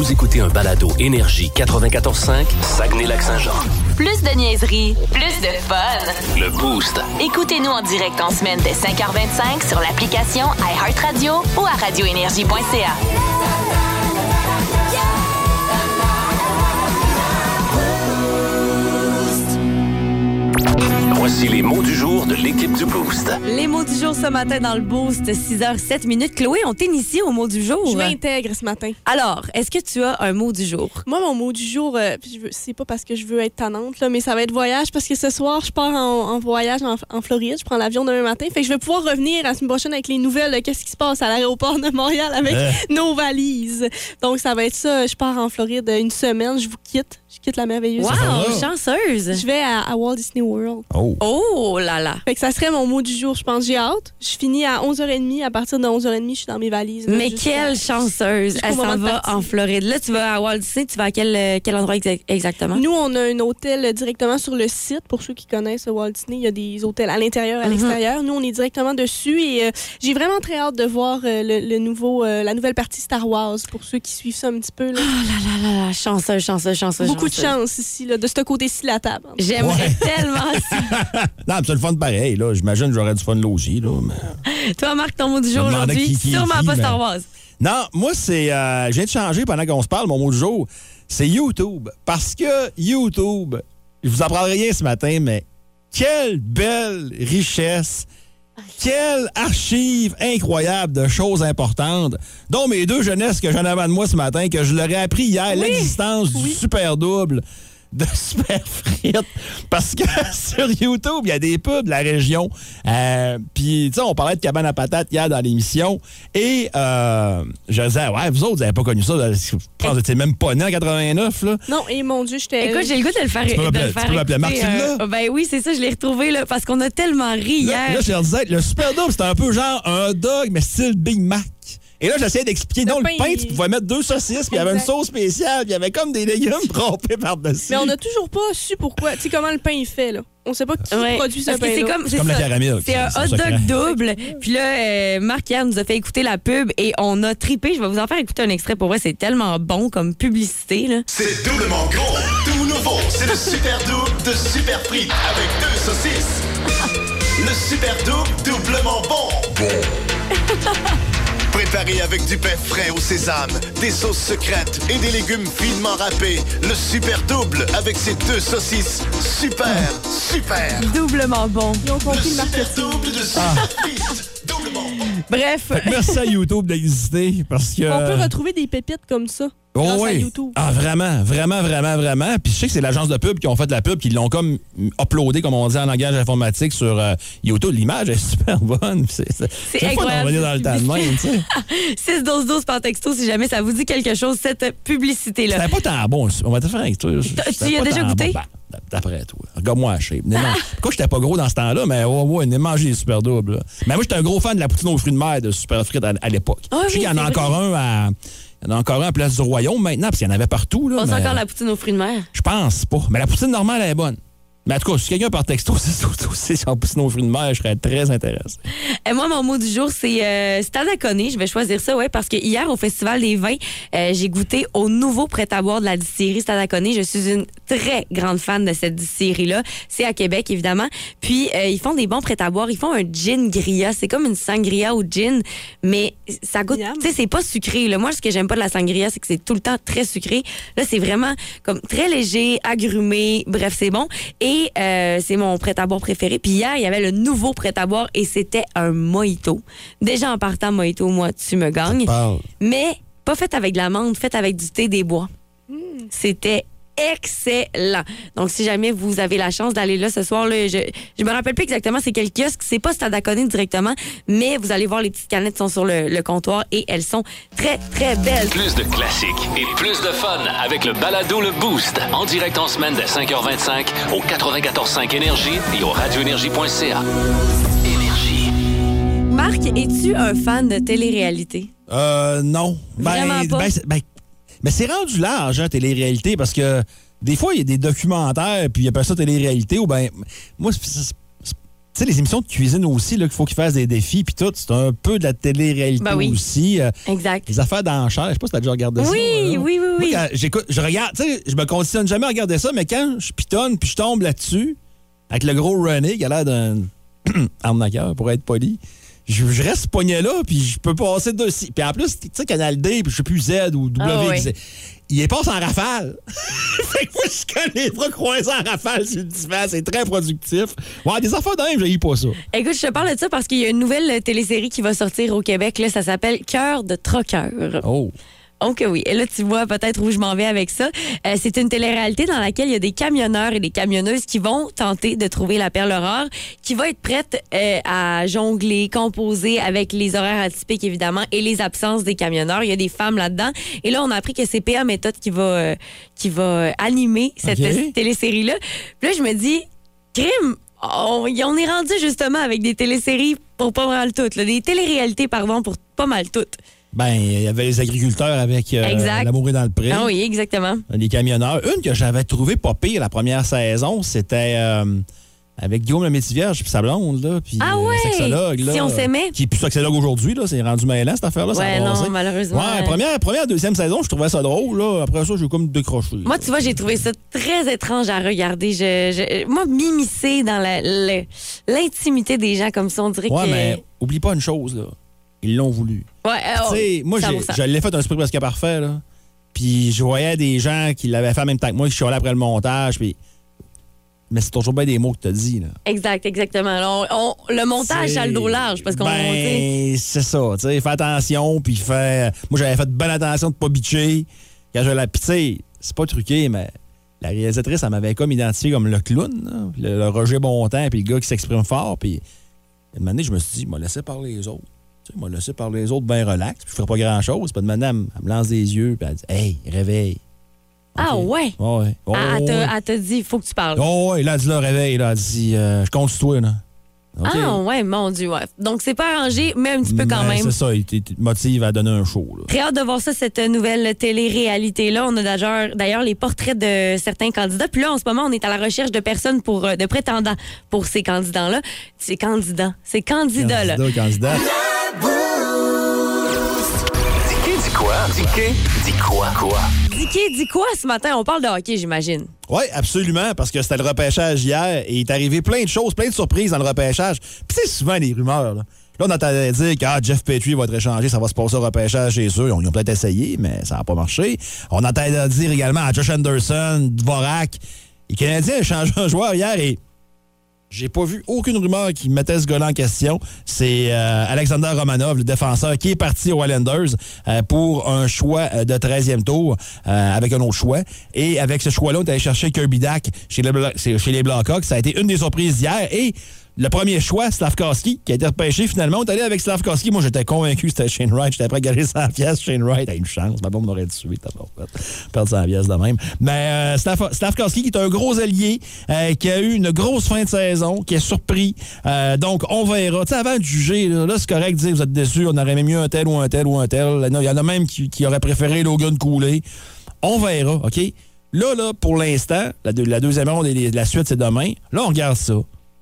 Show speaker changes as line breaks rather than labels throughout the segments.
Vous écoutez un balado Énergie 94.5, Saguenay-Lac-Saint-Jean.
Plus de niaiserie, plus de fun.
Le Boost.
Écoutez-nous en direct en semaine dès 5h25 sur l'application iHeartRadio ou à radioénergie.ca.
Voici les mots du jour de l'équipe du Boost.
Les mots du jour ce matin dans le boost, 6h07 minutes. Chloé, on t'initie au mot du jour.
Je m'intègre ce matin.
Alors, est-ce que tu as un mot du jour?
Moi, mon mot du jour, euh, puis je veux- c'est pas parce que je veux être tannante, là, mais ça va être voyage parce que ce soir, je pars en, en voyage en, en Floride. Je prends l'avion demain matin. Fait que je vais pouvoir revenir la semaine prochaine avec les nouvelles de qu'est-ce qui se passe à l'aéroport de Montréal avec nos valises. Donc, ça va être ça. Je pars en Floride une semaine. Je vous quitte. Je quitte la merveilleuse.
Wow, chanceuse!
Je vais à, à Walt Disney World.
Oh.
Oh là là!
Fait que ça serait mon mot du jour. Je pense j'ai hâte. Je finis à 11h30. À partir de 11h30, je suis dans mes valises. là,
Mais quelle chanceuse! Elle s'en va en Floride. Là, tu vas à Walt Disney, tu vas à quel, euh, quel endroit exa- exactement?
Nous, on a un hôtel directement sur le site. Pour ceux qui connaissent Walt Disney, il y a des hôtels à l'intérieur, à
Mhm.
l'extérieur. Nous, on est directement dessus et euh, j'ai vraiment très hâte de voir euh, le, le nouveau, euh, la nouvelle partie Star Wars pour ceux qui suivent ça un petit peu. là.
Oh là là là là, chanceuse, chanceuse, chanceuse.
Beaucoup de chance ici, là, de ce côté-ci de la table.
J'aimerais
Ouais.
tellement ça.
Non, c'est le fun pareil, là. J'imagine que j'aurais du fun là aussi, là. mais-
Toi, Marc, ton mot du jour aujourd'hui, sûrement pas Star Wars.
Non, moi, c'est. euh, je viens de changer pendant qu'on se parle, mon mot du jour. C'est YouTube. Parce que YouTube, je vous apprendrai rien ce matin, mais quelle belle richesse. Quelle archive incroyable de choses importantes, dont mes deux jeunesses que j'en avais de moi ce matin, que je leur ai appris hier, l'existence du super double de super frites. Parce que sur YouTube, il y a des pubs de la région. Euh, Puis, tu sais, on parlait de cabane à patates hier dans l'émission. Et euh, je disais, ouais, vous autres, vous n'avez pas connu ça. Je pense que même pas né en 89, là.
Non, et mon Dieu, j'étais.
Écoute, j'ai le goût de le faire.
Tu peux m'appeler- Martine, là?
ben oui, c'est ça, je l'ai retrouvé là, parce qu'on a tellement ri
Là,
hier.
là, je leur disais, le super double, c'était un peu genre un dog, mais style Big Mac. Et là, j'essayais d'expliquer, non, le
pain,
pain,
il-
tu pouvais mettre deux saucisses, puis il y avait une sauce spéciale, puis il y avait comme des légumes trempés par-dessus.
Mais on n'a toujours pas su pourquoi. Tu sais comment le pain est fait, là. On sait pas qui
Ouais,
produit ce
parce que c'est comme, c'est
comme le
ça.
caramel,
C'est un
c'est
hot dog double. Puis là, euh, Marc hier nous a fait écouter la pub et on a tripé. Je vais vous en faire écouter un extrait. Pour vrai, c'est tellement bon comme publicité. Là.
C'est doublement gros, tout nouveau. C'est le super double de super frites avec deux saucisses. Le super double, doublement bon. Préparé avec du pain frais au sésame, des sauces secrètes et des légumes finement râpés. Le super double avec ses deux saucisses. Super, super.
Doublement bon.
Ils ont
Le
compris le
super
marketing.
double de super frites. Doublement bon.
Bref.
Merci à YouTube d'exister, parce que...
On peut retrouver des pépites comme ça.
Oh
grâce à
oui.
YouTube.
Ah, vraiment, vraiment, vraiment, vraiment. Puis je sais que c'est l'agence de pub qui ont fait la pub, qui l'ont comme uploadé, comme on dit en langage informatique, sur euh, YouTube. L'image est super bonne. C'est de
incroyable,
revenir dans le temps de même, tu sais.
6 12 12 par texto si jamais ça vous dit quelque chose, cette publicité-là.
C'était pas tant bon. On va te faire avec toi.
Tu y as
pas
déjà goûté?
bon. Ben, D'après toi. Regarde-moi la shape. Pourquoi j'étais pas gros dans ce temps-là, mais ouais, ouais, on mangé des super doubles. là. Mais moi, j'étais un gros fan de la poutine aux fruits de mer de Super Frites à, à l'époque.
Ah
je sais qu'il y en a encore un à. Il y en a encore un à Place du Royaume maintenant, parce qu'il y en avait partout. Là,
On sait
mais
encore la poutine aux fruits de mer.
Je pense pas. Mais la poutine normale, elle est bonne. Mais en tout cas, si quelqu'un par texto, c'est aussi sur poutine aux fruits de mer, je serais très intéressé.
Et moi, mon mot du jour, c'est euh. Je vais choisir ça, ouais, parce que hier, au Festival des vins, euh, j'ai goûté au nouveau prêt-à-boire de la distillerie Conner. Je suis une très grande fan de cette distillerie-là. C'est à Québec, évidemment. Puis, euh, ils font des bons prêt-à-boire. Ils font un gin gria. C'est comme une sangria au gin, mais ça goûte... Tu sais, c'est pas sucré. Là. Moi, ce que j'aime pas de la sangria, c'est que c'est tout le temps très sucré. Là, c'est vraiment comme très léger, agrumé. Bref, c'est bon. Et euh, c'est mon prêt-à-boire préféré. Puis hier, il y avait le nouveau prêt-à-boire et c'était un mojito. Déjà en partant mojito, moi, tu me gagnes. Mais pas fait avec de l'amande, fait avec du thé des bois. C'était excellent. Donc, si jamais vous avez la chance d'aller là ce soir, là, je, je me rappelle plus exactement c'est quel kiosque, c'est pas Conner directement, mais vous allez voir les petites canettes sont sur le, le comptoir et elles sont très, très belles.
Plus de classiques et plus de fun avec le balado Le Boost. En direct en semaine dès 5h25 au 94.5 Énergie et au radioénergie.ca. Énergie.
Marc, es-tu un fan de télé-réalité?
Euh, non.
Vraiment pas?
ben, c'est- ben, mais c'est rendu large, hein, télé-réalité, parce que des fois, il y a des documentaires, puis il appelle ça télé-réalité, ou ben, moi, c'est- c'est- sais, les émissions de cuisine aussi, là, qu'il faut qu'ils fassent des défis, puis tout, c'est un peu de la télé-réalité
Ben oui.
aussi. euh,
Exact.
les affaires d'enchères, je sais pas si t'as déjà regardé ça.
Oui,
là.
oui, oui, oui.
quand j'écoute, je regarde, tu sais, je me conditionne jamais à regarder ça, mais quand je pitonne puis je tombe là-dessus, avec le gros René qui a l'air d'un arnaqueur, pour être poli, je, je reste pogné là, puis je peux passer de Puis en plus, tu sais, Canal D, puis je sais plus Z ou W,
Ah
qui- il passe en rafale. fait que moi, je connais les bras croisés en rafale sur le divan, c'est très productif. Ouais, des affaires de même, je pas ça.
Écoute, je te parle de ça parce qu'il y a une nouvelle télésérie qui va sortir au Québec. Là, ça s'appelle Cœur de troqueur.
Oh.
Donc oui, et là tu vois peut-être où je m'en vais avec ça. Euh, c'est une télé-réalité dans laquelle il y a des camionneurs et des camionneuses qui vont tenter de trouver la perle rare, qui va être prête euh, à jongler, composer avec les horaires atypiques évidemment et les absences des camionneurs. Il y a des femmes là-dedans. Et là on a appris que c'est PA Méthode qui va euh, qui va euh, animer cette
Ok.
euh, télésérie là. Puis là je me dis, crime, on, on est rendu justement avec des téléséries pour pas mal toutes, là, des téléréalités pardon pour pas mal toutes.
Ben, il y avait les agriculteurs avec euh. L'amour est dans le pré.
Ah oui, exactement.
Les camionneurs. Une que j'avais trouvée pas pire la première saison, c'était euh, avec Guillaume le Métivierge puis sa blonde, là, puis
Ah
euh,
ouais!
le sexologue, là.
Si on s'aimait.
Qui est plus sexologue aujourd'hui, là. C'est rendu mêlant, cette affaire-là.
Ouais, non, malheureusement.
Ouais, première, première, deuxième saison, je trouvais ça drôle, là. Après ça, j'ai comme décroché.
Moi, tu vois, j'ai trouvé ça très étrange à regarder. Je, je- moi, m'immiscer dans l'intimité des gens comme ça, on dirait
Ouais,
que...
mais oublie pas une chose, là. Ils l'ont voulu.
Ouais,
Tu sais, moi, j'ai-
100%.
je l'ai fait un esprit presque parfait, là. Puis je voyais des gens qui l'avaient fait en même temps que moi, qui chialaient après le montage, puis... Mais c'est toujours bien des mots que t'as dit, là.
Exact, exactement. Alors, on- le montage, ça a le dos large parce qu'on... tu
Ben, c'est ça. Tu sais, fais attention, puis fais. Moi, j'avais fait bonne attention de pas bitcher. Quand je la. Puis, tu c'est pas truqué, mais la réalisatrice, elle m'avait comme identifié comme le clown, là. le, le Roger Bontemps, puis le gars qui s'exprime fort. Puis, une année, je me suis dit, m'a laissé parler les autres. Tu sais, m'a laissé parler les autres bien relax, puis je ferais pas grand-chose. Puis, de elle, me- elle me lance des yeux, puis elle dit, hey, réveille.
Ah ouais?
Oh,
Ah, elle
ouais.
t'a- dit, il faut que tu parles.
Oh, ouais, là, elle dit, là, réveille. Là, elle dit, euh, je compte sur toi, là.
Ah ouais, mon Dieu, ouais. Donc, c'est pas arrangé, mais un petit peu quand
Mais
même.
C'est ça, il te motive à donner un show, là.
Très hâte de voir ça, cette nouvelle télé-réalité-là. On a d'ailleurs, les portraits de certains candidats. Puis là, en ce moment, on est à la recherche de personnes pour, euh, de prétendants pour ces candidats-là. Ces candidats. Ces candidats-là.
Candidat, candidat.
Dis dis quoi? Dis quoi?
Dis quoi ce matin? On parle de hockey, j'imagine.
Oui, absolument, parce que c'était le repêchage hier et il est arrivé plein de choses, plein de surprises dans le repêchage. Puis c'est souvent des rumeurs. Là, Là, on entendait dire que ah, Jeff Petrie va être échangé, ça va se passer au repêchage chez eux. Ils ont, ils ont peut-être essayé, mais ça n'a pas marché. On entendait dire également à Josh Anderson, Dvorak. Les Canadiens ont échangé un joueur hier et j'ai pas vu aucune rumeur qui mettait ce gars-là en question. C'est euh, Alexander Romanov, le défenseur, qui est parti aux Islanders euh, pour un choix euh, de 13e tour avec un autre choix. Et avec ce choix-là, on est allé chercher Kirby Dak chez c'est- chez les. Ça a été une des surprises d'hier. Et le premier choix, Slavkowski, qui a été repêché finalement. On est allé avec Slavkowski. Moi, j'étais convaincu que c'était Shane Wright. J'étais prêt à gager 100 pièces. Shane Wright a une chance. Ma bombe m'aurait tué. Perdre 100 pièces de même. Mais euh, qui est un gros allié, euh, qui a eu une grosse fin de saison, qui est surpris. Euh, donc, on verra. Tu sais, avant de juger, là, c'est correct de dire vous êtes déçus, on aurait aimé mieux un tel ou un tel ou un tel. Il y en a même qui, auraient préféré Logan Cooley. On verra, OK? Là, là, pour l'instant, la, la deuxième ronde et la suite, c'est demain. Là, on regarde ça.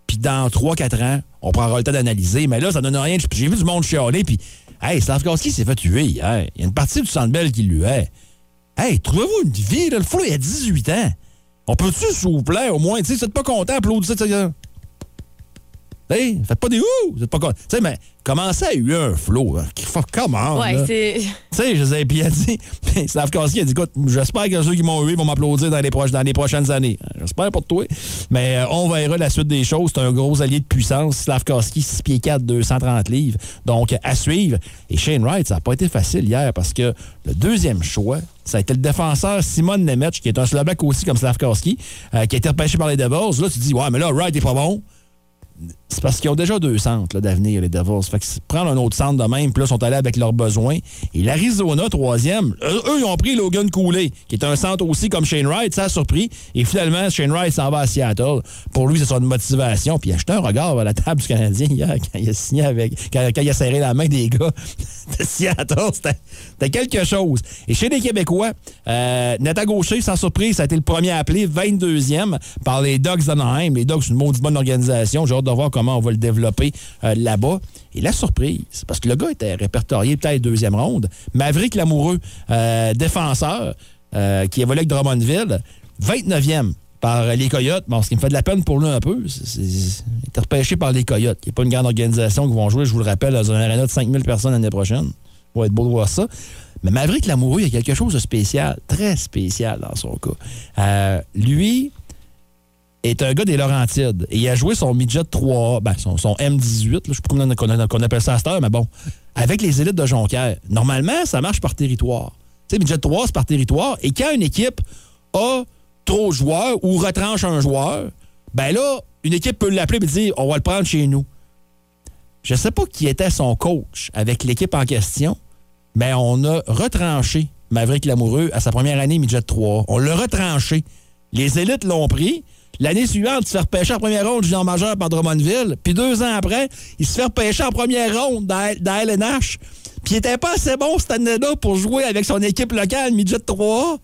Puis dans 3-4 ans, on prendra le temps d'analyser. Mais là, ça donne rien. J'ai vu du monde chialer. Puis, hey, Slavkowski s'est fait tuer. Il y a une partie du Centre qui lui est. Hey, trouvez-vous une vie, là? Le flou, il a 18 ans. On peut-tu, s'il vous plaît, au moins, tu sais, êtes pas content, applaudissez, Hey, faites pas des ouh! Vous êtes pas content. Tu sais, mais commencez à eu un flow. Hein? Comment?
Ouais, c'est.
Tu sais, je sais, puis a dit, Slavkowski a dit, écoute, j'espère que ceux qui m'ont eu vont m'applaudir dans les, proches- dans les prochaines années. J'espère pour toi. Mais euh, on verra la suite des choses. C'est un gros allié de puissance. Slavkowski, 6 pieds 4, 230 livres. Donc, à suivre. Et Shane Wright, ça n'a pas été facile hier parce que le deuxième choix, ça a été le défenseur Simon Nemec, qui est un Slovak aussi comme Slavkowski, euh, qui a été repêché par les Devils. Là, tu te dis, ouais, mais là, Wright est pas bon c'est parce qu'ils ont déjà deux centres d'avenir, les Devils. Fait que prendre un autre centre de même, puis là, ils sont allés avec leurs besoins. Et l'Arizona, troisième, eux, ils ont pris Logan Cooley, qui est un centre aussi comme Shane Wright. Ça a surpris. Et finalement, Shane Wright s'en va à Seattle. Pour lui, c'est son motivation. Puis il a un regard à la table du Canadien hier, quand il a signé avec. Quand, il a serré la main des gars de Seattle. C'était quelque chose. Et chez les Québécois, euh, Nata Gaucher, sans surprise, ça a été le premier appelé, 22e, par les Dogs d'Anaheim. Les Dogs, c'est une maudite bonne organisation. Hâte de voir comment on va le développer euh, là-bas. Et la surprise, parce que le gars était répertorié peut-être deuxième ronde, Maverick Lamoureux, euh, défenseur, euh, qui évolue avec Drummondville, 29e par les Coyotes. Bon, ce qui me fait de la peine pour lui un peu, c'est- il était repêché par les Coyotes, qui n'est pas une grande organisation qui vont jouer, je vous le rappelle, dans un aréna de 5000 personnes l'année prochaine. Ça va être beau de voir ça. Mais Maverick Lamoureux, il y a quelque chose de spécial, très spécial dans son cas. Euh, lui est un gars des Laurentides et il a joué son midget 3A, ben, son, son M18, là, je ne sais pas comment on, appelle ça à cette heure, mais bon, avec les élites de Jonquière. Normalement, ça marche par territoire. Tu sais, midget 3, c'est par territoire. Et quand une équipe a trop de joueurs ou retranche un joueur, ben là, une équipe peut l'appeler et dire on va le prendre chez nous. Je ne sais pas qui était son coach avec l'équipe en question, mais on a retranché Maverick Lamoureux à sa première année midget 3. On l'a retranché. Les élites l'ont pris. L'année suivante, il se fait repêcher en première ronde junior majeur par Drummondville. Puis deux ans après, il se fait repêcher en première ronde dans, dans LNH. Puis il était pas assez bon cette année-là pour jouer avec son équipe locale midget 3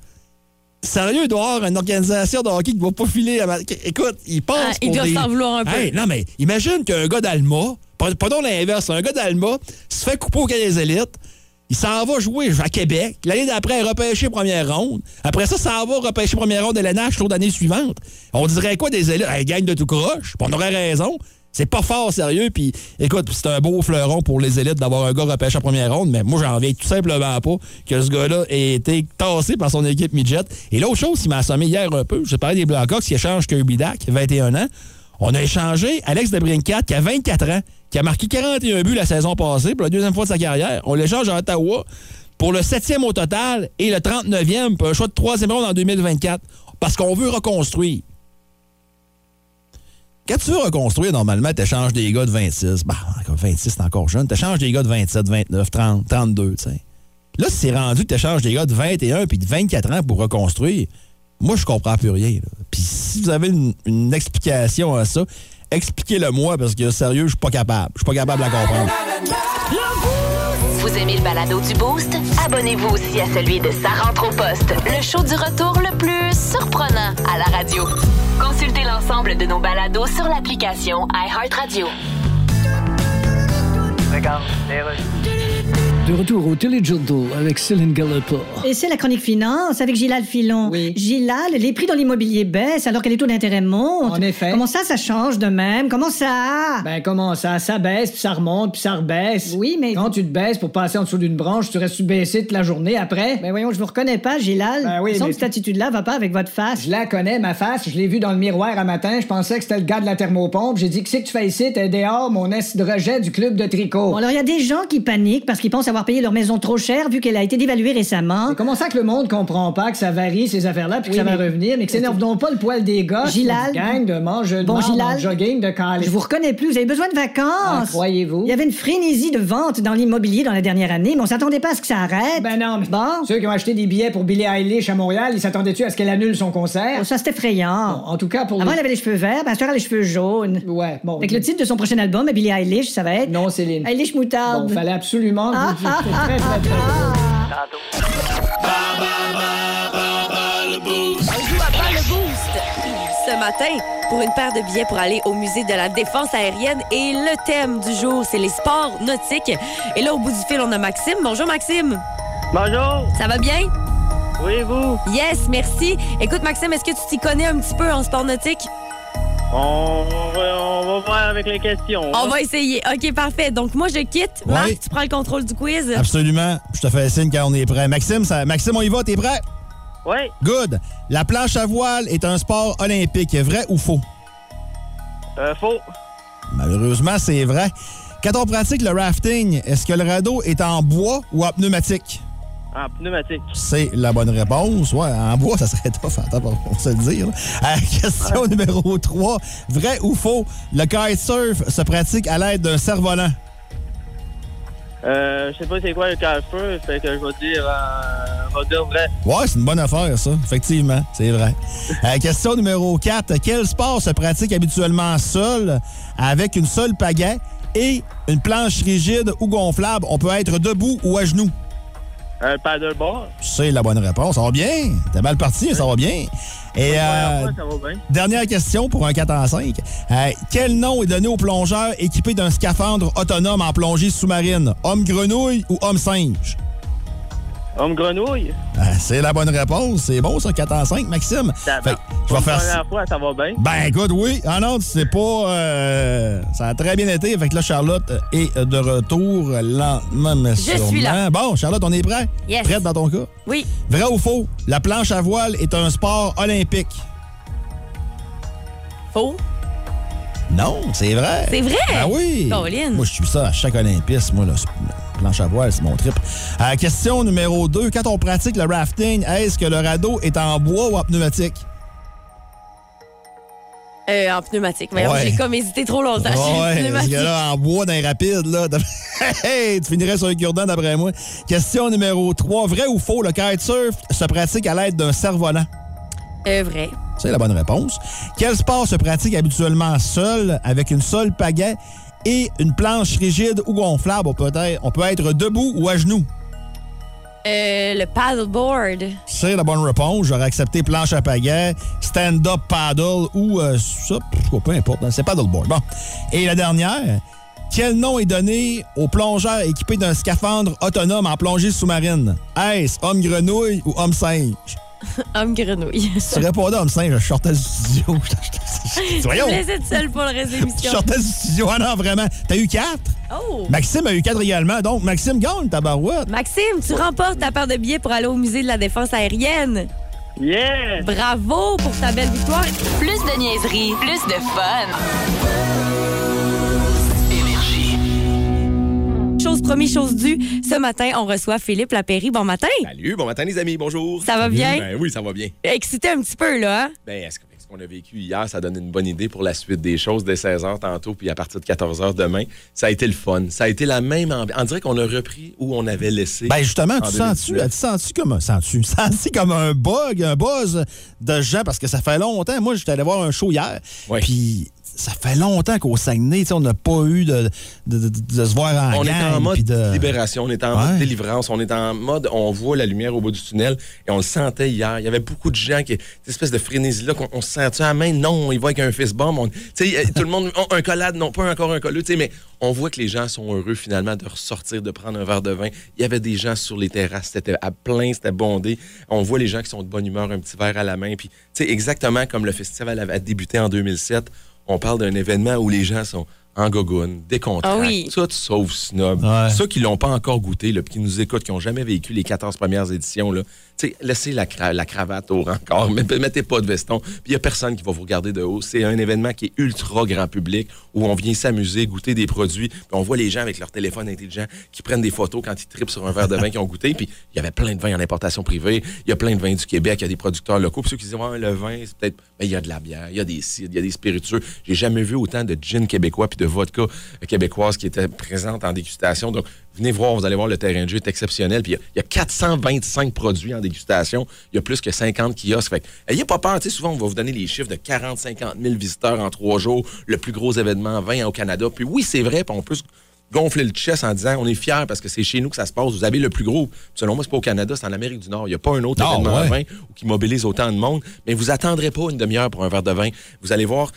Sérieux, il doit avoir une organisation de hockey qui va pas filer. à ma- Écoute, il passe
Ah, il doit
des-
s'en vouloir un peu.
Hey, non, mais imagine qu'un gars d'Alma, pas- pardon l'inverse, un gars d'Alma se fait couper au cas des élites, il s'en va jouer à Québec. L'année d'après, repêché première ronde. Après ça, ça va repêcher première ronde de l'NH l'autre année suivante. On dirait quoi des élites? Hey, gagne de tout croche. On aurait raison. C'est pas fort sérieux. Puis écoute, c'est un beau fleuron pour les élites d'avoir un gars repêché en première ronde, mais moi, j'en reviens tout simplement pas que ce gars-là ait été tassé par son équipe midget. Et l'autre chose qui m'a assommé hier un peu, je parlais des Blackhawks qui échangent Kirby Dak, 21 ans. On a échangé Alex Debrincat, qui a 24 ans, qui a marqué 41 buts la saison passée pour la deuxième fois de sa carrière. On l'échange à Ottawa pour le 7e au total et le 39e pour un choix de troisième ronde en 2024 parce qu'on veut reconstruire. Quand tu veux reconstruire, normalement, tu échanges des gars de 26. Bah, encore 26, c'est encore jeune. Tu échanges des gars de 27, 29, 30, 32, tu sais. Là, c'est rendu que tu échanges des gars de 21 puis de 24 ans pour reconstruire, moi, je comprends plus rien. Puis si vous avez une explication à ça, expliquez-le moi parce que sérieux, je suis pas capable. Je suis pas capable de la comprendre.
Vous aimez le balado du Boost? Abonnez-vous aussi à celui de Sa rentre au poste, le show du retour le plus surprenant à la radio. Consultez l'ensemble de nos balados sur l'application iHeartRadio.
De retour au Téléjournal avec Céline Gallopin.
Et c'est la chronique finance avec Gilal Filon.
Oui.
Gilal, les prix dans l'immobilier baissent alors que les taux d'intérêt montent.
En effet.
Comment ça, ça change de même? Comment ça?
Ben comment ça? Ça baisse, puis ça remonte, puis ça rebaisse.
oui, mais...
Quand tu te baisses pour passer en dessous d'une branche, tu restes baissé toute la journée après.
Ben voyons, je vous reconnais pas, Gilal.
Ben oui, mais-
que cette attitude-là va pas avec votre face.
Je la connais, ma face. Je l'ai vue dans le miroir un matin. Je pensais que c'était le gars de la thermopompe. J'ai dit, qu'est-ce que tu fais ici? T'es dehors, mon est de rejet du club de tricot.
Bon, alors il y a des gens qui paniquent parce qu'ils pensent avoir payé leur maison trop cher vu qu'elle a été dévaluée récemment.
C'est comment ça que le monde comprend pas que ça varie, ces affaires-là, puis que
Oui,
ça va
mais-
revenir, mais que s'énerve donc pas le poil des gars.
Gilal.
Gang de mange de
Bon, Gilal.
jogging, de calais.
Je vous reconnais plus, vous avez besoin de
Ah,
vacances.
croyez-vous?
Il y avait une frénésie de vente dans l'immobilier dans la dernière année, mais on s'attendait pas à ce que ça arrête.
Ben non, mais
Bon.
ceux qui ont acheté des billets pour Billie Eilish à Montréal, ils s'attendaient-tu à ce qu'elle annule son concert?
Oh, ça, c'est effrayant.
Bon, en tout cas, pour
Avant,
les-
elle avait les cheveux verts, ben, elle a les cheveux jaunes.
Ouais, bon.
Avec le titre de son prochain album, Billie Eilish, ça va être.
Non, Céline.
Eilish Moutarde.
Bon, fallait absolument
Ah,
vous... très, très, très
ce matin pour une paire de billets pour aller au musée de la défense aérienne. Et le thème du jour, c'est les sports nautiques. Et là, au bout du fil, on a Maxime. Bonjour, Maxime.
Bonjour,
Ça va bien?
oui, vous?
Yes, merci. Écoute, Maxime, est-ce que tu t'y connais un petit peu en sport nautique?
On va, on va voir avec les questions.
On va essayer. OK, parfait. Donc, moi, je quitte.
Ouais.
Marc, tu prends le contrôle du quiz?
Absolument. Je te fais signe quand on est prêt. Maxime, ça- Maxime, on y va, t'es prêt?
Oui,
Good. La planche à voile est un sport olympique. Vrai ou faux?
euh, faux.
Malheureusement, c'est vrai. Quand on pratique le rafting, est-ce que le radeau est en bois ou en pneumatique?
En pneumatique.
C'est la bonne réponse. Ouais, en bois, ça serait tough, attends, on se le dire. Euh, question numéro 3. Vrai ou faux? Le kitesurf se pratique à l'aide d'un cerf-volant?
Euh, je sais pas c'est quoi le cache-feu, fait que je vais dire, euh, je vais dire vrai.
Ouais, c'est une bonne affaire, ça. Effectivement, c'est vrai. Euh, question numéro 4. Quel sport se pratique habituellement seul, avec une seule pagaie et une planche rigide ou gonflable? On peut être debout ou à genoux.
Un paddleboard.
C'est la bonne réponse. Ça va bien? T'es mal parti, mais ça va bien. Et euh,
ça va bien.
dernière question pour un 4 en 5. Euh, quel nom est donné au plongeur équipé d'un scaphandre autonome en plongée sous-marine? Homme grenouille ou homme singe?
Homme grenouille.
Euh, c'est la bonne réponse. C'est bon, ça, 4 en 5, Maxime.
Ça
Fait je vais faire ça.
première fois, ça va bien.
Ben écoute, oui. Ah non, c'est pas. euh, ça a très bien été. Fait que là, Charlotte est de retour lentement, mais
Je
sûrement.
suis là.
Bon, Charlotte, on est prêt?
Yes.
Prête dans ton cas?
Oui.
Vrai ou faux? La planche à voile est un sport olympique.
Faux.
Non, c'est vrai.
C'est vrai?
Ah oui.
Colin.
Moi, je suis ça à chaque olympisme. Moi, là, planche à voile, c'est mon trip. Euh, question numéro 2. Quand on pratique le rafting, est-ce que le radeau est en bois ou en pneumatique?
Euh, en pneumatique. Mais
Ouais.
j'ai comme hésité trop longtemps.
Ouais, parce
pneumatique.
que là, en bois, d'un rapide, là, hey, tu finirais sur un cure-dent d'après moi. Question numéro 3. Vrai ou faux, le kitesurf se pratique à l'aide d'un cerf-volant?
Euh, vrai.
C'est la bonne réponse. Quel sport se pratique habituellement seul, avec une seule pagaie? Et une planche rigide ou gonflable? On peut être, on peut être debout ou à genoux.
Euh, le paddleboard.
C'est la bonne réponse. J'aurais accepté planche à pagaie, stand-up paddle ou euh, ça, peu importe. hein, C'est paddleboard. Bon. Et la dernière. Quel nom est donné aux plongeurs équipés d'un scaphandre autonome en plongée sous-marine? Est-ce homme grenouille ou homme singe?
Homme grenouille.
Tu répondais homme singe, je sortais du studio. Voyons!
Laisses être seule pour le reste de
Je sortais du studio. Ah non, vraiment. T'as eu quatre?
Oh!
Maxime a eu quatre également. Donc, Maxime gagne ta barouette.
Maxime, tu remportes ta paire de billets pour aller au musée de la défense aérienne.
Yeah!
Bravo pour ta belle victoire.
Plus de niaiserie, plus de fun.
Promis, chose due. Ce matin, on reçoit Philippe Lapéry. Bon matin.
Salut, bon matin les amis, bonjour.
Ça va bien?
Ben oui, ça va bien.
Excité un petit peu, là. hein?
Ben, est-ce que ce qu'on a vécu hier, ça donne une bonne idée pour la suite des choses dès 16h tantôt, puis à partir de 14h demain? Ça a été le fun. Ça a été la même ambiance. On dirait qu'on a repris où on avait laissé.
Ben justement,
en
tu sens-tu,
2019.
tu sens-tu comme comme un bug, un buzz de gens? Parce que ça fait longtemps. Moi, j'étais allé voir un show hier,
Ouais.
puis ça fait longtemps qu'au Saguenay, on n'a pas eu de, de, de- de se voir en
On est en mode libération, on est en
Ouais.
mode délivrance, on est en mode on voit la lumière au bout du tunnel et on le sentait hier. Il y avait beaucoup de gens qui, cette espèce de frénésie-là, qu'on on se sentait à la main, non, il va avec un fist bomb. On- euh, tout le monde, un collade, non, pas encore un colleux, mais on voit que les gens sont heureux finalement de ressortir, de prendre un verre de vin. Il y avait des gens sur les terrasses, c'était à plein, c'était bondé. On voit les gens qui sont de bonne humeur, un petit verre à la main. Puis, exactement comme le festival avait débuté en 2007, on parle d'un événement où les gens sont en gogoune, décontractés,
Ah oui.
tout sauf snob.
Ouais.
Ceux qui l'ont pas encore goûté, là, qui nous écoutent, qui n'ont jamais vécu les 14 premières éditions, là, tu sais, laissez la, cra- la cravate au rencard, mais mettez pas de veston. Puis il n'y a personne qui va vous regarder de haut. C'est un événement qui est ultra grand public, où on vient s'amuser, goûter des produits, puis on voit les gens avec leur téléphone intelligent qui prennent des photos quand ils tripent sur un verre de vin qu'ils ont goûté. Puis il y avait plein de vins en importation privée, il y a plein de vins du Québec, il y a des producteurs locaux. Puis ceux qui disent, ouais, le vin, c'est peut-être. Ben, il y a de la bière, il y a des cides, il y a des spiritueux. J'ai jamais vu autant de gin québécois puis de vodka québécoise qui étaient présentes en dégustation. Donc, venez voir, vous allez voir, le terrain de jeu est exceptionnel. Puis il y a- il y, a 425 produits en dégustation. Il y a plus que 50 kiosques. Fait ayez pas peur. Souvent, on va vous donner les chiffres de 40, 50 000 visiteurs en trois jours, le plus gros événement 20 au Canada. Puis oui, c'est vrai, puis on peut gonfler le chest en disant on est fiers parce que c'est chez nous que ça se passe. Vous avez le plus gros. Selon moi, c'est pas au Canada, c'est en Amérique du Nord. Il n'y a pas un autre
Ah,
événement
ouais.
vin qui mobilise autant de monde. Mais vous attendrez pas une demi-heure pour un verre de vin. Vous allez voir,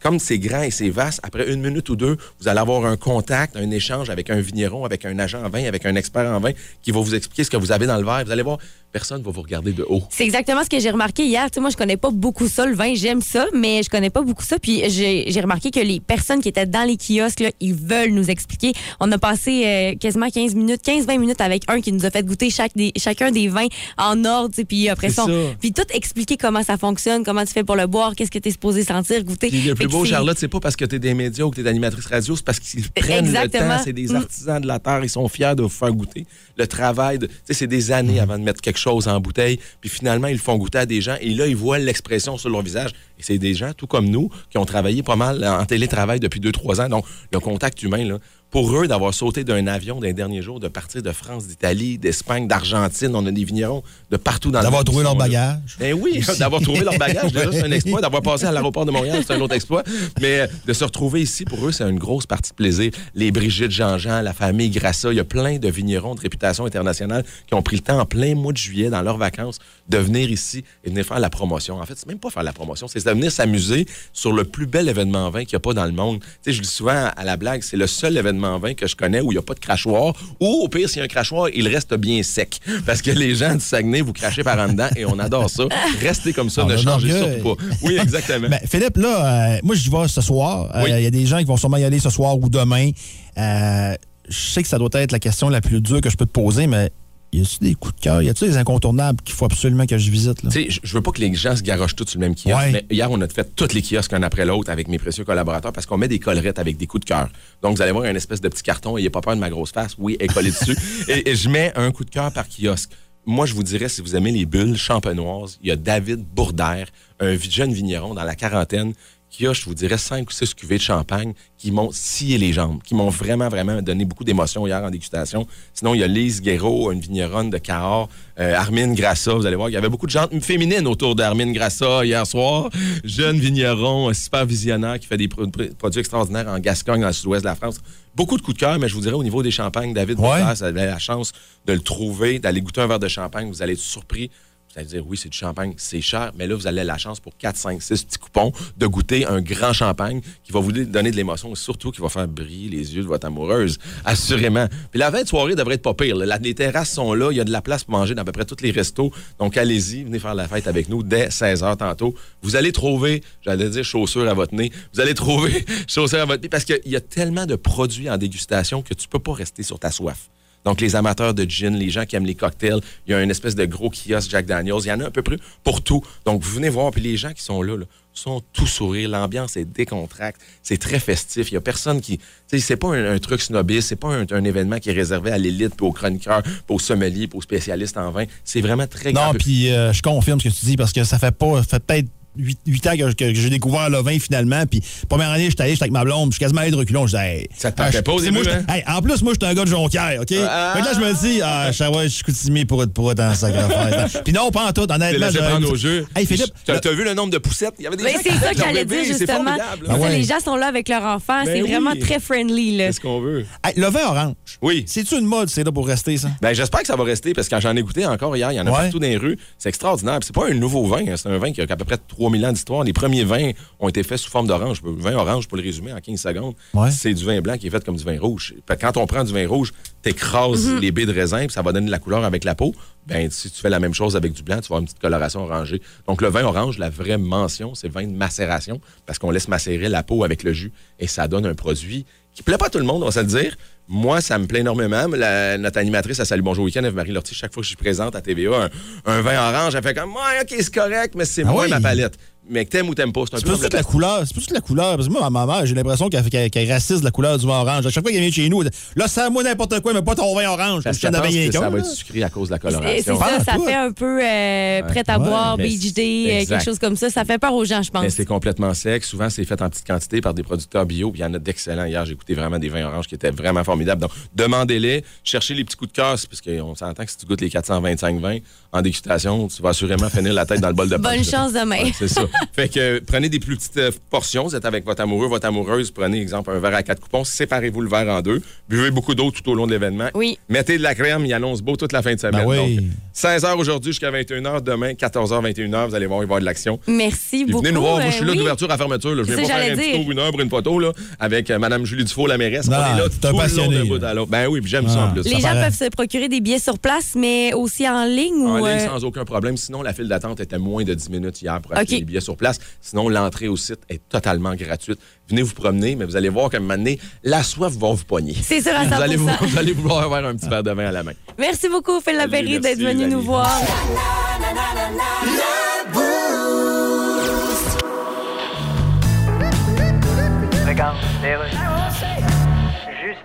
comme c'est grand et c'est vaste, après une minute ou deux, vous allez avoir un contact, un échange avec un vigneron, avec un agent en vin, avec un expert en vin qui va vous expliquer ce que vous avez dans le verre. Vous allez voir, personne ne va vous regarder de haut.
C'est exactement ce que j'ai remarqué hier. Tu sais, moi, je connais pas beaucoup ça, le vin. J'aime ça, mais je connais pas beaucoup ça. Puis j'ai remarqué que les personnes qui étaient dans les kiosques, là, ils veulent nous expliquer. On a passé euh, quasiment 15 minutes, 15-20 minutes avec un qui nous a fait goûter chaque des, chacun des vins en ordre. tu sais, Puis après ça, on- puis tout expliquer comment ça fonctionne, comment tu fais pour le boire, qu'est-ce que tu es supposé sentir, goûter.
Puis le plus beau, Charlotte, c'est pas parce que tu es des médias ou que tu es animatrice radio, c'est parce qu'ils prennent
Exactement.
le temps. C'est des
Mm.
artisans de la terre. Ils sont fiers de vous faire goûter. Le travail, de- tu sais, c'est des années avant de mettre quelque chose en bouteille. Puis finalement, ils font goûter à des gens. Et là, ils voient l'expression sur leur visage. Et c'est des gens, tout comme nous, qui ont travaillé pas mal en télétravail depuis 2-3 ans. Donc, le contact humain, là, Pour eux, d'avoir sauté d'un avion d'un dernier jour, de partir de France, d'Italie, d'Espagne, d'Argentine, on a des vignerons de partout dans le
D'avoir
monde qui
trouvé leur bagage.
Ben oui, d'avoir trouvé leur bagage, déjà, c'est un exploit. D'avoir passé à l'aéroport de Montréal, c'est un autre exploit. Mais euh, de se retrouver ici, pour eux, c'est une grosse partie de plaisir. Les Brigitte Jean-Jean, la famille Grassa, il y a plein de vignerons de réputation internationale qui ont pris le temps en plein mois de juillet, dans leurs vacances, de venir ici et de venir faire la promotion. En fait, c'est même pas faire la promotion, c'est de venir s'amuser sur le plus bel événement vin qu'il n'y a pas dans le monde. Tu sais, je dis souvent à la blague, c'est le seul événement que je connais où il n'y a pas de crachoir, ou au pire, s'il y a un crachoir, il reste bien sec. Parce que les gens du Saguenay, vous crachez par en dedans et on adore ça. Restez comme ça, ne changez
l'orgueil.
surtout pas. Oui, exactement.
Ben, Philippe, là, euh, moi, j'y vais ce soir. Euh, Il
Oui.
y a des gens qui vont sûrement y aller ce soir ou demain. Euh, je sais que ça doit être la question la plus dure que je peux te poser, mais y a-tu des coups de cœur? Y a-tu des incontournables qu'il faut absolument que je visite?
Tu sais, je- veux pas que les gens se garochent tous sur le même kiosque,
Ouais.
mais hier, on a fait tous les kiosques un après l'autre avec mes précieux collaborateurs parce qu'on met des collerettes avec des coups de cœur. Donc, vous allez voir un espèce de petit carton, ayez pas peur de ma grosse face, oui, est collé dessus. et, et je mets un coup de cœur par kiosque. Moi, je vous dirais, si vous aimez les bulles champenoises, il y a David Bourdère, un jeune vigneron dans la quarantaine, qui a, je vous dirais, 5 ou 6 cuvées de champagne qui m'ont scié les jambes, qui m'ont vraiment, vraiment donné beaucoup d'émotions hier en dégustation. Sinon, il y a Lise Guéraud, une vigneronne de Cahors, euh, Armine Grassa, vous allez voir, il y avait beaucoup de gens féminines autour d'Armine Grassa hier soir. Jeune vigneron, un super visionnaire qui fait des pro- pro- produits extraordinaires en Gascogne, dans le sud-ouest de la France. Beaucoup de coups de cœur, mais je vous dirais, au niveau des champagnes, David
Ouais.
Vous avez la chance de le trouver, d'aller goûter un verre de champagne, vous allez être surpris. Vous allez dire, oui, c'est du champagne, c'est cher, mais là, vous avez la chance pour 4, 5, 6 petits coupons de goûter un grand champagne qui va vous donner de l'émotion et surtout qui va faire briller les yeux de votre amoureuse, assurément. Puis la veille de soirée devrait être pas pire. les terrasses sont là, il y a de la place pour manger dans à peu près tous les restos. Donc, allez-y, venez faire la fête avec nous dès 16h tantôt. Vous allez trouver, j'allais dire chaussures à votre nez, vous allez trouver chaussures à votre pied parce qu'il y a tellement de produits en dégustation que tu peux pas rester sur ta soif. Donc, les amateurs de gin, les gens qui aiment les cocktails, il y a une espèce de gros kiosque Jack Daniels. Il y en a un peu près pour tout. Donc, vous venez voir. Puis les gens qui sont là, là, sont tout sourire. L'ambiance est décontracte. C'est très festif. Il y a personne qui... Tu sais, c'est pas un, un truc snobiste. C'est pas un, un événement qui est réservé à l'élite, puis aux chroniqueurs, puis aux sommeliers, puis aux spécialistes en vin. C'est vraiment très grand
Non, puis euh, je confirme ce que tu dis parce que ça fait pas, ça fait peut-être 8, ans que, que j'ai découvert le vin finalement. Puis, première année, j'étais allé, j'étais avec ma blonde, puis je suis quasiment allé de reculons. Je disais, hey,
Ça te tentait
ah,
pas au début,
moi,
hein?
hey, En plus, moi, j'étais un gars de Jonquière, OK?
Ah!
Fait que là, je me dis, ah, je je suis coutumier pour être pour être dans sa affaire. Puis non, pas en tout, honnêtement. j'aurais-
prendre au jeu.
Hey, Philippe,
T'as vu le nombre de poussettes? Il y avait des
Mais
gens
c'est
qui
ça allait
bébé,
dire,
c'est
justement.
ouais.
Les gens sont là avec leur enfant.
Ben
c'est vraiment très friendly. Là.
C'est ce qu'on veut?
hey, le vin orange.
Oui.
C'est-tu une mode, c'est là pour rester, ça?
Ben, j'espère que ça va rester parce que quand j'en ai goûté encore hier, il y en a partout dans les rues. C'est extraordinaire. C'est pas un nouveau vin, hein. c'est un vin qui a à peu près 3000 ans d'histoire. Les premiers vins ont été faits sous forme d'orange. Le vin orange, pour le résumer en 15 secondes,
Ouais.
c'est du vin blanc qui est fait comme du vin rouge. Quand on prend du vin rouge, t'écrases les baies de raisin, puis ça va donner de la couleur avec la peau. Ben, si tu fais la même chose avec du blanc, tu vas avoir une petite coloration orangée. Donc, le vin orange, la vraie mention, c'est vin de macération, parce qu'on laisse macérer la peau avec le jus, et ça donne un produit qui plaît pas à tout le monde, on va se le dire. Moi, ça me plaît énormément. La- notre animatrice à Salut Bonjour Week-end, Eve-Marie Lortie, chaque fois que je suis présente à TVA, un, un vin orange, elle fait comme, ouais, OK, c'est correct, mais c'est
Ah
moins
oui?
ma palette. Mais que t'aimes ou t'aimes pas, c'est un
C'est
peu
pas toute la couleur. C'est pas toute la couleur. Parce que moi, ma mère, j'ai l'impression qu'elle raciste la couleur du vin orange. À chaque fois qu'elle vient chez nous, elle dit, là, ça moi n'importe quoi, mais pas ton vin orange.
Parce pense
rien
que ça va être sucré à cause de la
C'est c'est
coloration.
ça, ça fait un peu euh, prêt à
Ouais,
boire, Beach
c'est-
Day,
exact.
quelque chose comme ça. Ça fait peur aux gens, je
Mais
pense.
c'est complètement sec. Souvent, c'est fait en petite quantité par des producteurs bio. Puis il y en a d'excellents. Hier, j'ai écouté vraiment des vins oranges qui étaient vraiment formidables. Donc, demandez-les. Cherchez les petits coups de cœur. Parce qu'on s'entend que si tu goûtes les 425 vins en dégustation, tu vas assurément finir la tête dans le bol de
Bonne chance demain.
C'est ça. Fait que euh, prenez des plus petites euh, portions. Vous êtes avec votre amoureux, votre amoureuse. Prenez, exemple, un verre à quatre coupons. Séparez-vous le verre en deux. Buvez beaucoup d'eau tout au long de l'événement.
Oui.
Mettez de la crème. Il annonce beau toute la fin de semaine.
Ben oui.
Donc, 16h aujourd'hui jusqu'à 21h. Demain, 14h, 21h. Vous allez voir, il va y avoir de l'action.
Merci
Puis
beaucoup.
venez nous voir. Moi, je suis
euh,
là
oui.
d'ouverture à fermeture. Là. Je viens pas faire un petit tour, une heure une photo là, avec euh, Mme Julie Dufault, la mairesse.
Non,
On est là tout le long
passionné,
d'un bout
là.
à l'autre. Ben oui, puis j'aime ça en
Ah.
plus.
Les
Ça
gens
paraît.
peuvent se procurer des billets sur place, mais aussi en ligne ou.
En ligne
euh,
sans aucun problème. Sinon, la file d'attente était moins de 10 minutes hier pour acheter les billets sur place. Sinon, l'entrée au site est totalement gratuite. Venez vous promener, mais vous allez voir qu'à un moment donné, la soif va vous pogner.
C'est sûr à 100
Vous allez, vous, vous allez vouloir avoir un petit verre de vin à la main.
Merci beaucoup, Phil Lapéry, d'être venu nous voir.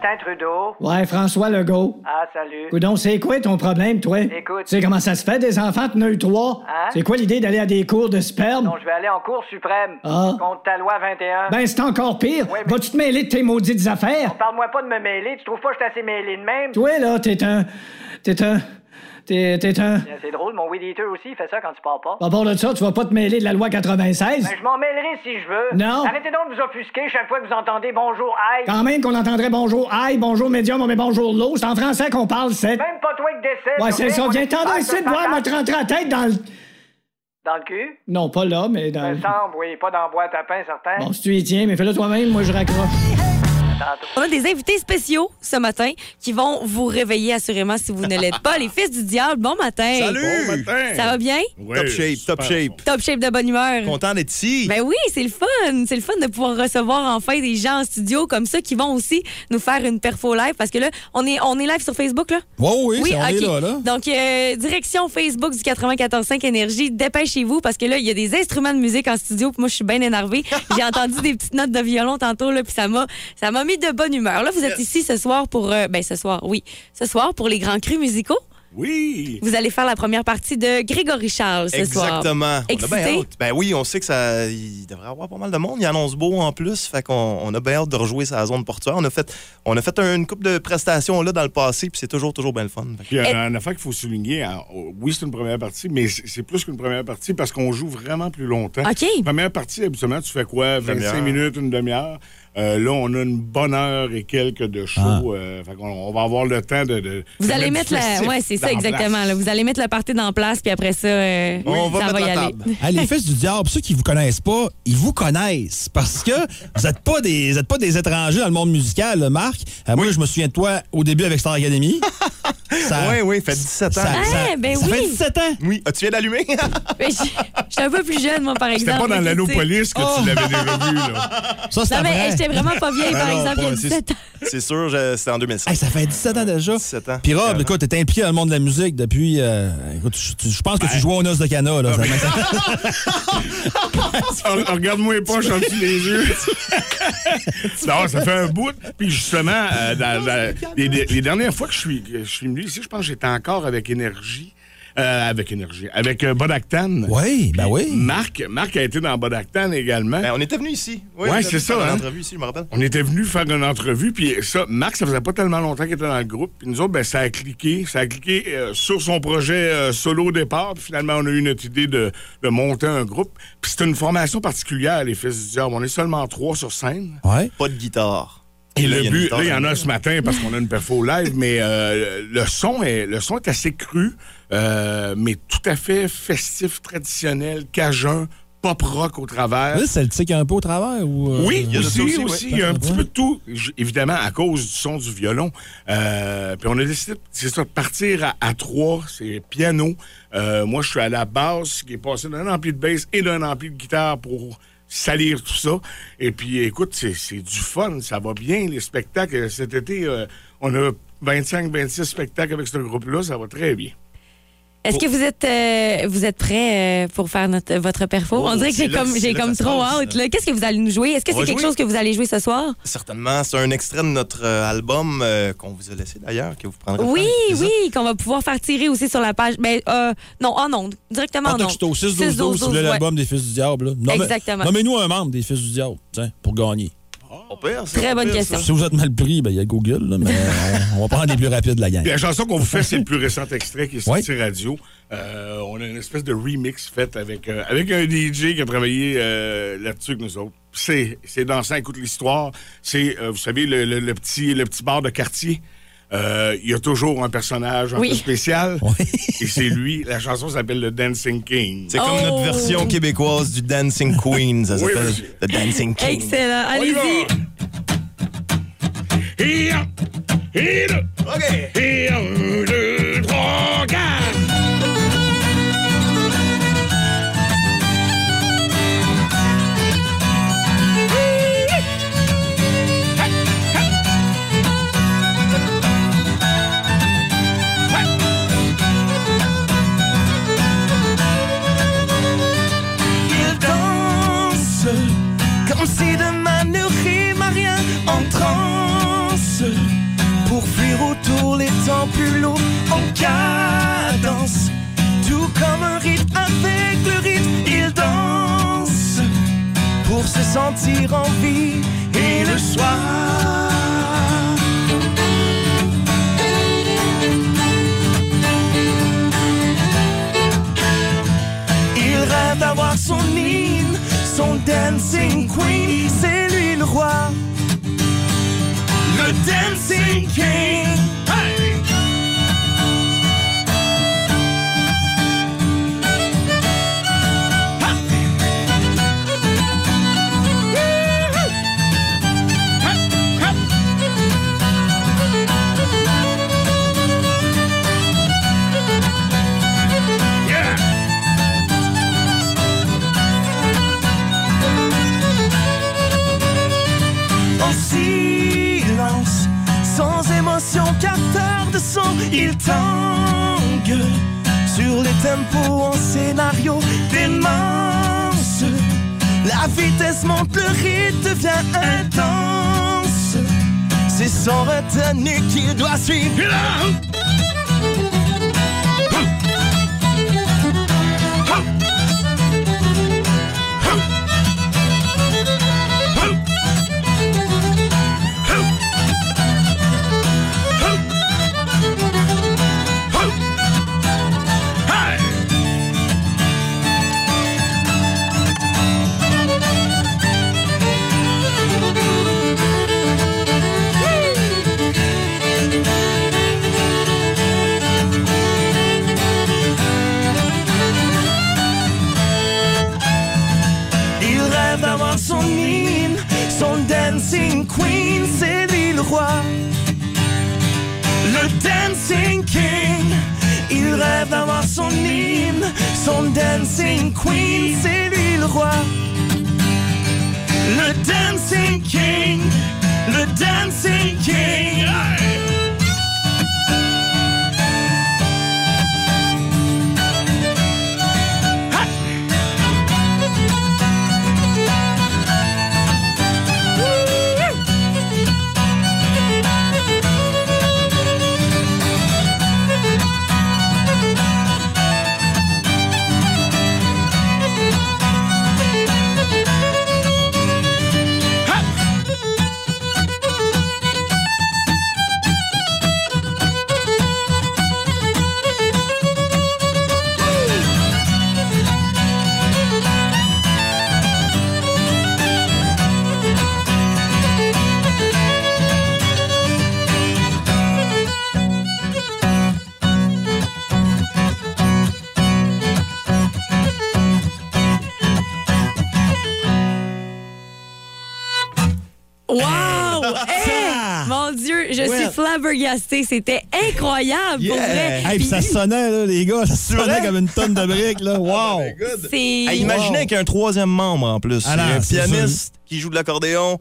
Justin Trudeau. Ouais, François Legault. Ah, salut. Coudon, c'est quoi ton problème, toi? Écoute. Tu sais comment ça se fait, des enfants tenus trois? Hein? C'est quoi l'idée d'aller à des cours de sperme? Non, je vais aller en cours suprême. Ah. Contre ta loi 21. Ben, c'est encore pire. Vas-tu te mêler de tes maudites affaires? Parle-moi pas de me mêler. Tu trouves pas que je suis assez mêlé de même? Toi, là, t'es un. T'es un. T'es t'es un. C'est drôle, mon weed eater aussi, il fait ça quand tu parles pas. À part de ça, tu vas pas te mêler de la loi 96? Ben, je m'en mêlerai si je veux. Non. Arrêtez donc de vous offusquer chaque fois que vous entendez bonjour, aïe. Quand même qu'on entendrait bonjour, aïe, bonjour, médium, mais bonjour, l'eau. C'est en français qu'on parle, c'est. Même pas toi qui décède. Ouais, c'est ça. Viens t'en ici de voir, me rentrer la tête dans le. Dans le cul? Non, pas là, mais dans. Ça me semble, oui, pas dans le boîte à pain, certain. Bon, si tu y tiens, mais fais-le toi-même, moi je raccroche.
On a des invités spéciaux ce matin qui vont vous réveiller assurément si vous ne l'êtes pas. Les fils du diable, bon matin.
Salut! Bon matin!
Ça va bien?
top shape, top shape.
Top shape de bonne humeur.
Content d'être ici.
Ben oui, c'est le fun. C'est le fun de pouvoir recevoir enfin des gens en studio comme ça qui vont aussi nous faire une perfo live parce que là, on est, on est live sur Facebook, là?
Oh oui, oui, on est là, là.
Donc, euh, direction Facebook du 94.5 Énergie. Dépêchez-vous parce que là, il y a des instruments de musique en studio. Puis moi, je suis bien énervée. J'ai entendu des petites notes de violon tantôt, là, puis ça m'a, ça m'a mis de bonne humeur. Là, vous êtes ici ce soir pour. Euh, ben, ce soir, oui. Ce soir pour les grands crus musicaux.
Oui.
Vous allez faire la première partie de Grégory Charles ce
Exactement.
soir. Exactement.
On a bien hâte. Ben oui, on sait que ça, il devrait y avoir pas mal de monde. Il annonce beau en plus. Fait qu'on on a bien hâte de rejouer sa zone portuaire. On a fait, on a fait une coupe de prestations là dans le passé, puis c'est toujours, toujours bien le fun.
Puis il y a une affaire qu'il faut souligner. hein, Oui, c'est une première partie, mais c'est plus qu'une première partie parce qu'on joue vraiment plus longtemps.
OK.
Première partie, habituellement, tu fais quoi? 25
demi-heure.
minutes, une demi-heure. Euh, là, on a une bonne heure et quelques de show.
Ah.
euh, fait qu'on on va avoir le temps de. de-
Vous
de
allez mettre la. Ouais, c'est ça, exactement. là. Vous allez mettre la partie dans place, puis après ça, euh,
On va
ça
mettre
va y aller.
Hey, les fils du diable, ceux qui vous connaissent pas, ils vous connaissent parce que vous n'êtes pas des vous êtes pas des étrangers dans le monde musical, là, Marc. Euh, Moi, je me souviens de toi au début avec Star Academy. Ça-
Oui, oui, fait 17 ans.
ça-
Ah,
ça-
ben
ça
oui.
fait 17 ans.
Oui. Ah, tu viens d'allumer?
Mais je- J'étais un peu plus jeune, moi, par exemple.
C'était pas dans
mais tu sais.
l'Annopolis que
Oh.
tu l'avais déjà vu, là.
Ça, c'est
Non, mais
vrai.
j'étais vraiment pas vieille, par
non,
exemple, il y a
pas- c'est-
17 ans.
C'est sûr, je- c'était en 2005.
Hey, ça fait 17 ans déjà.
17 ans.
Puis Rob, écoute, t'es impliqué dans le monde de la musique depuis. euh, écoute, je je pense que tu jouais au noces de Cana. Là, Ça-
Ah, Regarde-moi les poches en dessous des yeux? non, ça fait un bout. Puis justement, euh, dans- dans- les, les dernières fois que je suis, que je suis venu ici, je pense que j'étais encore avec énergie. Euh, avec énergie. Avec euh, Bodactan.
Oui, ben oui.
Marc, Marc a été dans Bodactan également.
Ben, on était venu ici. Oui,
Ouais, c'est ça,
faire
hein.
une entrevue ici, je me rappelle.
On était venu faire une entrevue, puis ça, Marc, ça faisait pas tellement longtemps qu'il était dans le groupe. Puis nous autres, ben, ça a cliqué. Ça a cliqué euh, sur son projet euh, solo au départ. Puis finalement, on a eu notre idée de, de monter un groupe. Puis c'est une formation particulière, les Fils du Diable. On est seulement trois sur scène.
Ouais.
Pas de guitare.
Et
là,
le but, là, il y en a ce matin parce qu'on a une perfo live, mais euh, le, son est, le son est assez cru, euh, mais tout à fait festif, traditionnel, cajun, pop rock au travers.
Là, c'est le tic un peu au travers ou. euh,
Oui,
il y a
aussi,
ça
aussi,
aussi, ouais.
il y a un petit peu de tout. Évidemment, à cause du son du violon. Euh, puis on a décidé, c'est ça, de partir à, à trois, c'est piano. Euh, moi, je suis à la basse, qui est passé d'un ampli de basse et d'un ampli de guitare pour salir tout ça. Et puis, écoute, c'est du fun, ça va bien, les spectacles. Cet été, euh, on a 25-26 spectacles avec ce groupe-là, ça va très bien.
Est-ce que vous êtes, euh, vous êtes prêts euh, pour faire notre, votre perfo?
Oh,
On dirait que j'ai comme, j'ai comme trop hâte. là. Qu'est-ce que vous allez nous jouer? Est-ce que c'est quelque
jouer.
chose que vous allez jouer ce soir?
Certainement. C'est un extrait de notre euh, album euh, qu'on vous a laissé d'ailleurs, que vous prendrez.
Oui, oui, qu'on va pouvoir faire tirer aussi sur la page. Ben, euh, non, oh non, directement
En
non.
texto, 6 12 12 si vous voulez
ouais.
l'album des Fils du Diable. là. Nommez-
Exactement.
Nommez-nous un membre des Fils du Diable, tiens, pour gagner.
Au pire, c'est-
Très bonne
pire,
question.
ça.
Si vous êtes mal pris, ben, il y a Google, là, mais on, on va prendre les plus rapides de la gang.
La chanson qu'on vous fait, c'est le plus récent extrait qui est
Ouais.
sorti radio. Euh, on a une espèce de remix fait avec, euh, avec un DJ qui a travaillé euh, là-dessus que nous autres. C'est, c'est dansant, écoute l'histoire. C'est, euh, vous savez, le, le- le petit, le petit bar de quartier. Euh, Il y a toujours un personnage un
Oui.
peu spécial.
Oui.
Et c'est lui. La chanson s'appelle Le Dancing King.
C'est comme
Oh!
notre version québécoise du Dancing Queen. Ça
Oui,
s'appelle
monsieur.
The Dancing King.
Excellent. Allez-y.
OK.
Se sentir en vie et le soir. Il rêve d'avoir son hymne, son dancing queen, c'est lui le roi. Le dancing king. Sans retenue qu'il doit dancing queen, c'est lui le roi? Le dancing king, le dancing king.
C'était incroyable, pour vrai.
Hey, puis ça sonnait, là, les gars. Ça sonnait
vrai?
comme une tonne de briques, là. Wow!
C'est.
Hey, imaginez qu'il y a un troisième membre en plus.
Ah
un pianiste qui joue de l'accordéon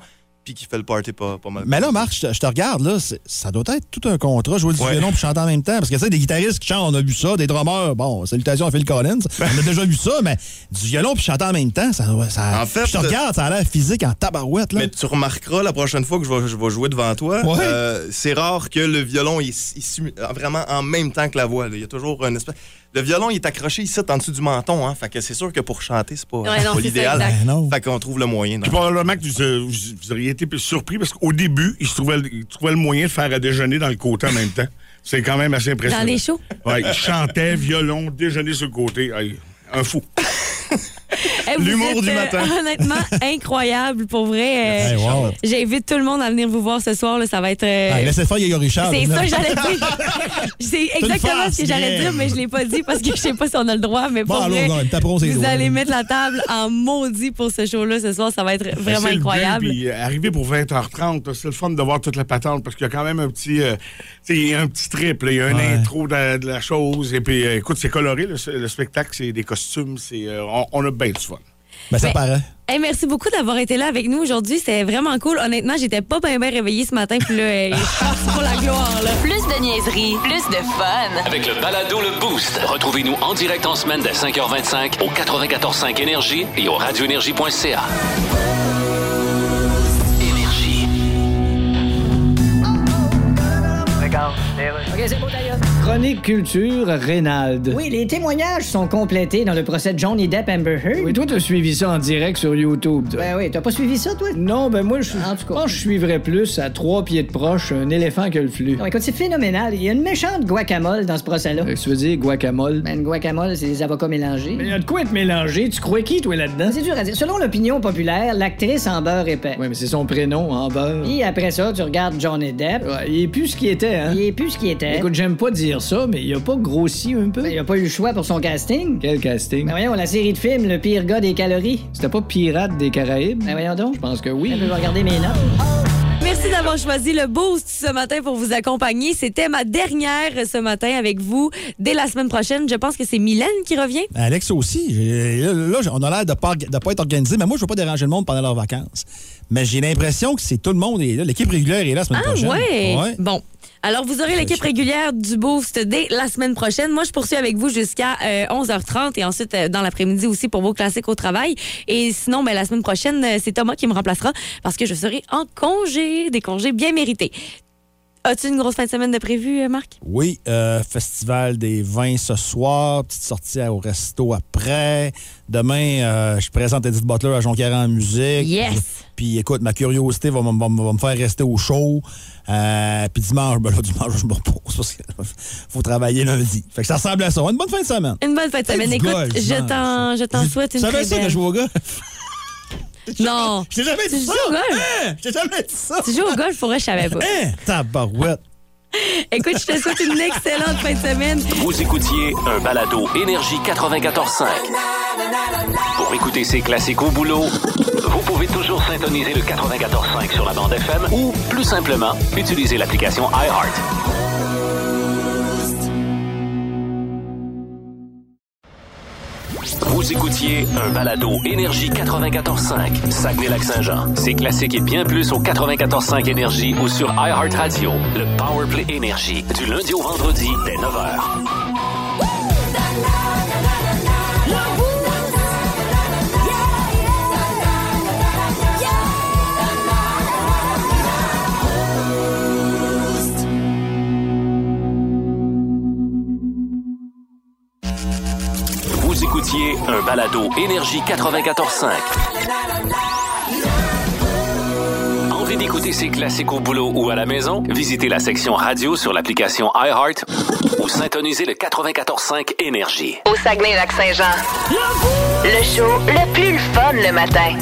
puis qui fait le party pas, pas mal.
Mais là, Marc, je te, regarde, là, ça doit être tout un contrat, jouer du
Ouais.
violon puis chanter en même temps. Parce que, tu sais, des guitaristes qui chantent, on a vu ça, des drummers, bon, salutations à Phil Collins, on a déjà vu ça, mais du violon puis chanter en même temps, ça, ça
En fait,
je te regarde, ça a l'air physique en tabarouette, là.
Mais tu remarqueras la prochaine fois que je vais, je vais jouer devant toi,
Ouais.
euh, c'est rare que le violon simu- vraiment en même temps que la voix. là. Il y a toujours un espèce. Le violon il est accroché ici en dessous du menton, hein. Fait que c'est sûr que pour chanter c'est pas,
Ouais,
c'est
non,
pas l'idéal.
Ben non.
Fait qu'on trouve le moyen.
Puis probablement que vous, euh, vous- vous auriez été surpris parce qu'au début, ils se trouvaient, ils trouvaient le moyen de faire à déjeuner dans le côté en même temps. C'est quand même assez impressionnant.
Dans les shows?
Ouais, ils chantaient, violon, déjeuner sur le côté. Un fou.
Eh,
L'humour du
euh,
matin.
honnêtement, incroyable, pour vrai. euh,
Hey, wow.
J'invite tout le monde à venir vous voir ce soir. Là, ça va être. euh,
Ah, laissez faire Yaya Richard.
c'est ça que j'allais dire. C'est exactement
farce,
ce que j'allais dire, mais je l'ai pas dit parce que je sais pas si on a le droit. Mais
Bon,
pour
allons,
vrai, vous allez mettre la table en maudit pour ce show-là ce soir. Ça va être vraiment
C'est le but,
incroyable.
puis, arriver pour 20h30, là, c'est le fun de voir toute la patente parce qu'il y a quand même un petit, euh, tu sais, il y a un petit trip, il y a un
Ouais.
intro de, de la chose. Et puis, euh, écoute, c'est coloré, le, le spectacle, c'est des costumes, c'est, euh, on, on a bien du fun.
Ben, ça
Ben,
paraît.
Hey, merci beaucoup d'avoir été là avec nous aujourd'hui. C'est vraiment cool. Honnêtement, j'étais pas bien bien réveillée ce matin. Puis là, je suis partie pour la gloire. Là.
Plus de niaiserie, plus de fun.
Avec le balado Le Boost. Retrouvez-nous en direct en semaine dès 5h25 au 94.5 Énergie et au radioénergie.ca. Énergie.
OK, c'est d'ailleurs.
Chronique culture, Reynald.
Oui, les témoignages sont complétés dans le procès de Johnny Depp Amber Heard.
Oui, toi, t'as suivi ça en direct sur YouTube. toi.
Ben oui, t'as pas suivi ça, toi?
Non, ben moi, je
En tout cas.
pense que je suivrais plus à trois pieds de proche un éléphant que le flux.
Non, écoute, c'est phénoménal. Il y a une méchante guacamole dans ce procès-là.
Que tu veux dire, guacamole?
Ben, une guacamole, c'est des avocats mélangés.
Mais il y a de quoi être mélangé? Tu crois qui, toi, là-dedans?
C'est dur à dire. Selon l'opinion populaire, l'actrice en beurre épais.
Oui, mais c'est son prénom, en beurre.
Puis après ça, tu regardes Johnny Depp.
Ouais, il est plus ce qu'il était, hein?
Il est plus ce qu'il était.
Écoute, j'aime pas dire ça, mais il a pas grossi un peu.
Ben, il a pas eu le choix pour son casting.
Quel casting?
Ben voyons, la série de films, le pire gars des calories.
C'était pas Pirate des Caraïbes?
Ben voyons donc.
Je pense que oui.
Je vais regarder mes notes.
Merci d'avoir choisi le Boost ce matin pour vous accompagner. C'était ma dernière ce matin avec vous. Dès la semaine prochaine, je pense que c'est Mylène qui revient.
Alex aussi. Là, là, on a l'air de ne pas, de pas être organisé, mais moi, je ne veux pas déranger le monde pendant leurs vacances. Mais j'ai l'impression que c'est tout le monde est là. L'équipe régulière est là la semaine
Ah
prochaine.
ouais.
Ouais.
Bon. Alors, vous aurez l'équipe régulière du Boost dès la semaine prochaine. Moi, je poursuis avec vous jusqu'à euh, 11h30 et ensuite euh, dans l'après-midi aussi pour vos classiques au travail. Et sinon, ben, la semaine prochaine, euh, c'est Thomas qui me remplacera parce que je serai en congé, des congés bien mérités. As-tu une grosse fin de semaine de prévu, euh, Marc?
Oui, euh, Festival des vins ce soir, petite sortie au resto après. Demain, euh, je présente Edith Butler à Jonquière en musique.
Yes!
Puis écoute, ma curiosité va, me- va me- va me faire rester au chaud. Euh, puis dimanche, ben là, dimanche, je me repose parce qu'il faut travailler lundi. Fait que ça ressemble à ça. Une bonne fin de semaine.
Une bonne fin de semaine. Écoute, je t'en, je souhaite une
Tu savais ça que je joue au?
Non.
Je t'ai jamais
Tu
dit
joues
ça!
au golf?
Hein? Je t'ai jamais dit ça!
Tu joues au golf, pour vrai, je savais pas.
Hein? Tabarouette!
Écoute, je te souhaite une excellente fin de semaine.
Vous écoutiez un balado Énergie 94.5. Pour écouter ces classiques au boulot, vous pouvez toujours syntoniser le 94.5 sur la bande FM ou, plus simplement, utiliser l'application iHeart. Vous écoutiez un balado Énergie 94.5, Saguenay-Lac-Saint-Jean. Ces classiques et bien plus au 94.5 Énergie ou sur iHeartRadio. Le Powerplay Énergie, du lundi au vendredi dès 9h. Écoutiez un balado Énergie 94.5. Envie d'écouter ces classiques au boulot ou à la maison? Visitez la section radio sur l'application iHeart ou syntonisez le 94.5 Énergie.
Au Saguenay-Lac-Saint-Jean. Le show le plus fun le matin.